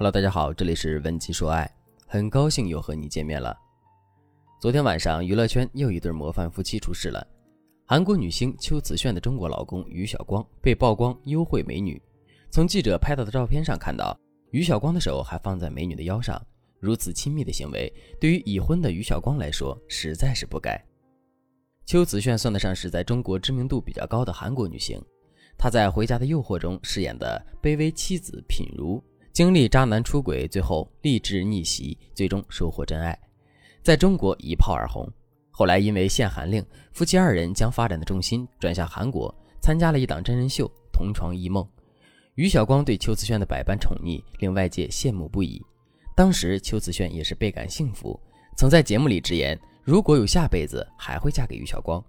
Hello，大家好，这里是文姬说爱，很高兴又和你见面了。昨天晚上，娱乐圈又一对模范夫妻出事了。韩国女星邱子炫的中国老公于晓光被曝光幽会美女。从记者拍到的照片上看到，于晓光的手还放在美女的腰上，如此亲密的行为，对于已婚的于晓光来说实在是不该。邱子炫算得上是在中国知名度比较高的韩国女星，她在《回家的诱惑》中饰演的卑微妻子品如。经历渣男出轨，最后励志逆袭，最终收获真爱，在中国一炮而红。后来因为限韩令，夫妻二人将发展的重心转向韩国，参加了一档真人秀《同床异梦》。于晓光对邱子炫的百般宠溺，令外界羡慕不已。当时邱子炫也是倍感幸福，曾在节目里直言，如果有下辈子，还会嫁给于晓光。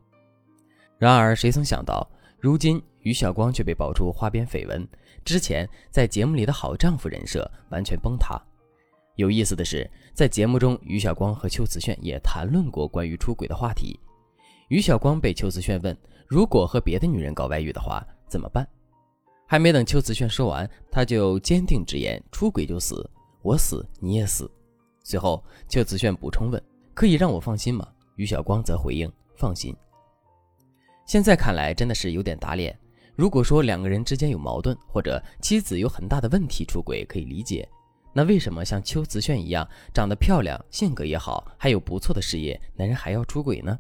然而，谁曾想到，如今。于晓光却被爆出花边绯闻，之前在节目里的好丈夫人设完全崩塌。有意思的是，在节目中，于晓光和邱子炫也谈论过关于出轨的话题。于晓光被邱子炫问：“如果和别的女人搞外遇的话，怎么办？”还没等邱子炫说完，他就坚定直言：“出轨就死，我死你也死。”随后，邱子炫补充问：“可以让我放心吗？”于晓光则回应：“放心。”现在看来，真的是有点打脸。如果说两个人之间有矛盾，或者妻子有很大的问题出轨，可以理解。那为什么像邱瓷炫一样长得漂亮、性格也好，还有不错的事业，男人还要出轨呢？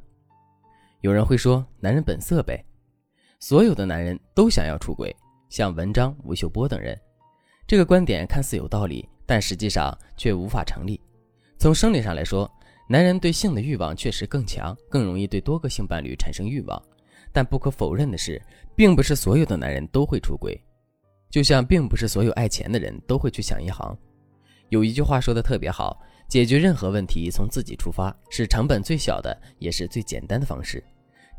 有人会说，男人本色呗。所有的男人都想要出轨，像文章、吴秀波等人。这个观点看似有道理，但实际上却无法成立。从生理上来说，男人对性的欲望确实更强，更容易对多个性伴侣产生欲望。但不可否认的是，并不是所有的男人都会出轨，就像并不是所有爱钱的人都会去抢银行。有一句话说的特别好，解决任何问题从自己出发是成本最小的，也是最简单的方式。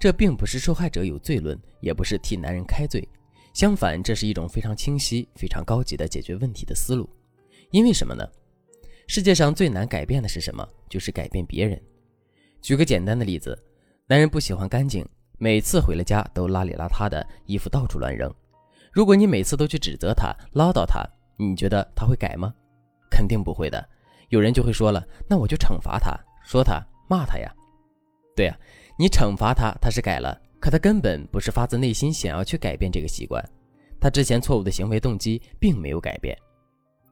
这并不是受害者有罪论，也不是替男人开罪，相反，这是一种非常清晰、非常高级的解决问题的思路。因为什么呢？世界上最难改变的是什么？就是改变别人。举个简单的例子，男人不喜欢干净。每次回了家都邋里邋遢的衣服到处乱扔，如果你每次都去指责他、唠叨他，你觉得他会改吗？肯定不会的。有人就会说了，那我就惩罚他，说他、骂他呀。对呀，你惩罚他，他是改了，可他根本不是发自内心想要去改变这个习惯，他之前错误的行为动机并没有改变，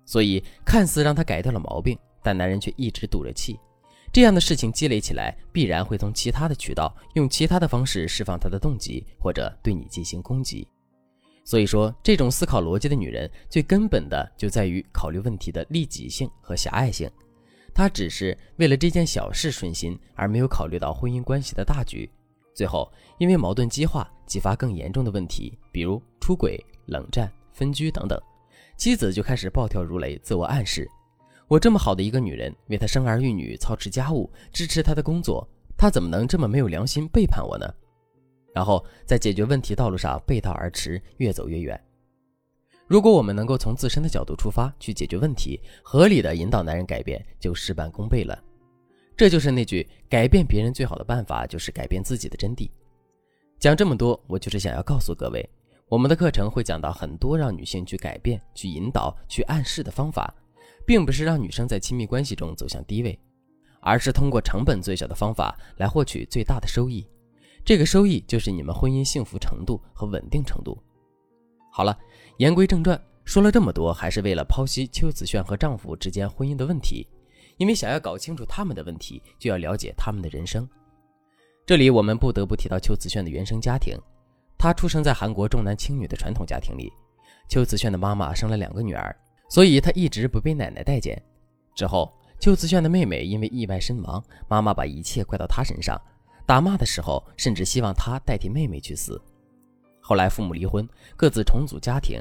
所以看似让他改掉了毛病，但男人却一直堵着气。这样的事情积累起来，必然会从其他的渠道用其他的方式释放他的动机，或者对你进行攻击。所以说，这种思考逻辑的女人，最根本的就在于考虑问题的利己性和狭隘性。她只是为了这件小事顺心，而没有考虑到婚姻关系的大局。最后，因为矛盾激化，激发更严重的问题，比如出轨、冷战、分居等等，妻子就开始暴跳如雷，自我暗示。我这么好的一个女人，为他生儿育女、操持家务、支持他的工作，他怎么能这么没有良心背叛我呢？然后在解决问题道路上背道而驰，越走越远。如果我们能够从自身的角度出发去解决问题，合理的引导男人改变，就事半功倍了。这就是那句“改变别人最好的办法就是改变自己”的真谛。讲这么多，我就是想要告诉各位，我们的课程会讲到很多让女性去改变、去引导、去暗示的方法。并不是让女生在亲密关系中走向低位，而是通过成本最小的方法来获取最大的收益。这个收益就是你们婚姻幸福程度和稳定程度。好了，言归正传，说了这么多，还是为了剖析邱子炫和丈夫之间婚姻的问题。因为想要搞清楚他们的问题，就要了解他们的人生。这里我们不得不提到邱子炫的原生家庭。他出生在韩国重男轻女的传统家庭里，邱子炫的妈妈生了两个女儿。所以他一直不被奶奶待见。之后，邱子炫的妹妹因为意外身亡，妈妈把一切怪到他身上，打骂的时候甚至希望他代替妹妹去死。后来父母离婚，各自重组家庭。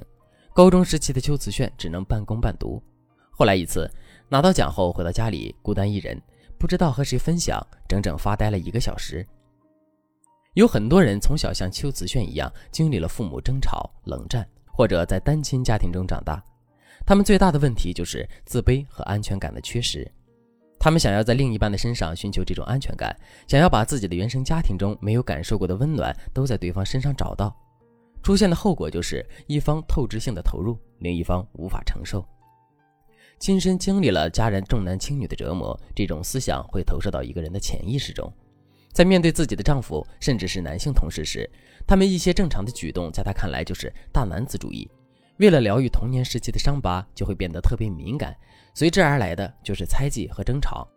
高中时期的邱子炫只能半工半读。后来一次拿到奖后回到家里，孤单一人，不知道和谁分享，整整发呆了一个小时。有很多人从小像邱子炫一样，经历了父母争吵、冷战，或者在单亲家庭中长大。他们最大的问题就是自卑和安全感的缺失，他们想要在另一半的身上寻求这种安全感，想要把自己的原生家庭中没有感受过的温暖都在对方身上找到，出现的后果就是一方透支性的投入，另一方无法承受。亲身经历了家人重男轻女的折磨，这种思想会投射到一个人的潜意识中。在面对自己的丈夫，甚至是男性同事时，他们一些正常的举动，在他看来就是大男子主义。为了疗愈童年时期的伤疤，就会变得特别敏感，随之而来的就是猜忌和争吵。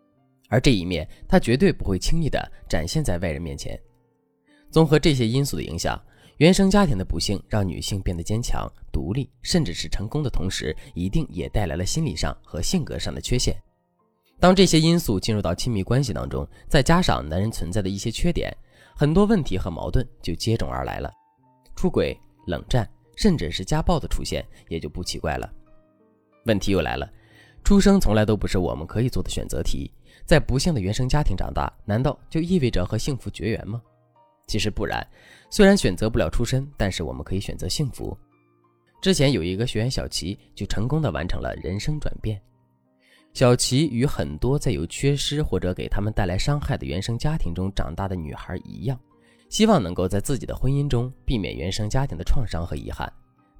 而这一面，他绝对不会轻易的展现在外人面前。综合这些因素的影响，原生家庭的不幸让女性变得坚强、独立，甚至是成功的同时，一定也带来了心理上和性格上的缺陷。当这些因素进入到亲密关系当中，再加上男人存在的一些缺点，很多问题和矛盾就接踵而来了。出轨、冷战，甚至是家暴的出现，也就不奇怪了。问题又来了，出生从来都不是我们可以做的选择题，在不幸的原生家庭长大，难道就意味着和幸福绝缘吗？其实不然，虽然选择不了出身，但是我们可以选择幸福。之前有一个学员小齐，就成功的完成了人生转变。小琪与很多在有缺失或者给他们带来伤害的原生家庭中长大的女孩一样，希望能够在自己的婚姻中避免原生家庭的创伤和遗憾。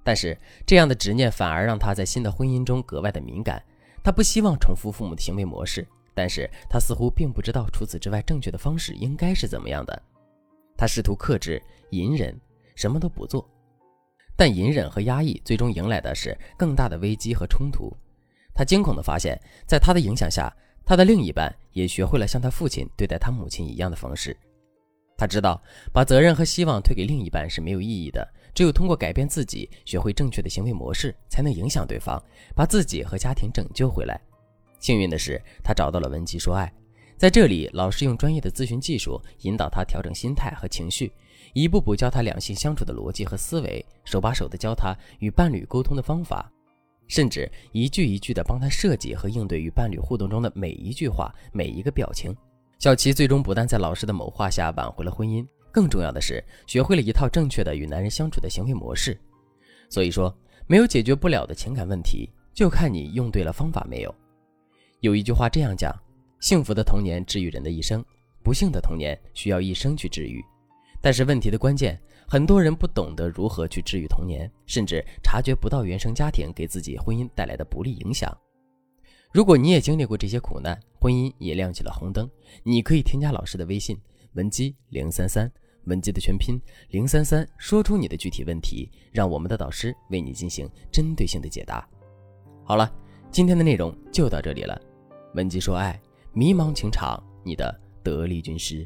但是这样的执念反而让他在新的婚姻中格外的敏感。他不希望重复父母的行为模式，但是他似乎并不知道除此之外正确的方式应该是怎么样的。他试图克制、隐忍，什么都不做，但隐忍和压抑最终迎来的是更大的危机和冲突。他惊恐地发现，在他的影响下，他的另一半也学会了像他父亲对待他母亲一样的方式。他知道，把责任和希望推给另一半是没有意义的，只有通过改变自己，学会正确的行为模式，才能影响对方，把自己和家庭拯救回来。幸运的是，他找到了文姬说爱，在这里，老师用专业的咨询技术引导他调整心态和情绪，一步步教他两性相处的逻辑和思维，手把手的教他与伴侣沟通的方法。甚至一句一句的帮他设计和应对与伴侣互动中的每一句话、每一个表情。小琪最终不但在老师的谋划下挽回了婚姻，更重要的是学会了一套正确的与男人相处的行为模式。所以说，没有解决不了的情感问题，就看你用对了方法没有。有一句话这样讲：幸福的童年治愈人的一生，不幸的童年需要一生去治愈。但是问题的关键。很多人不懂得如何去治愈童年，甚至察觉不到原生家庭给自己婚姻带来的不利影响。如果你也经历过这些苦难，婚姻也亮起了红灯，你可以添加老师的微信文姬零三三，文姬的全拼零三三，说出你的具体问题，让我们的导师为你进行针对性的解答。好了，今天的内容就到这里了。文姬说爱，迷茫情场，你的得力军师。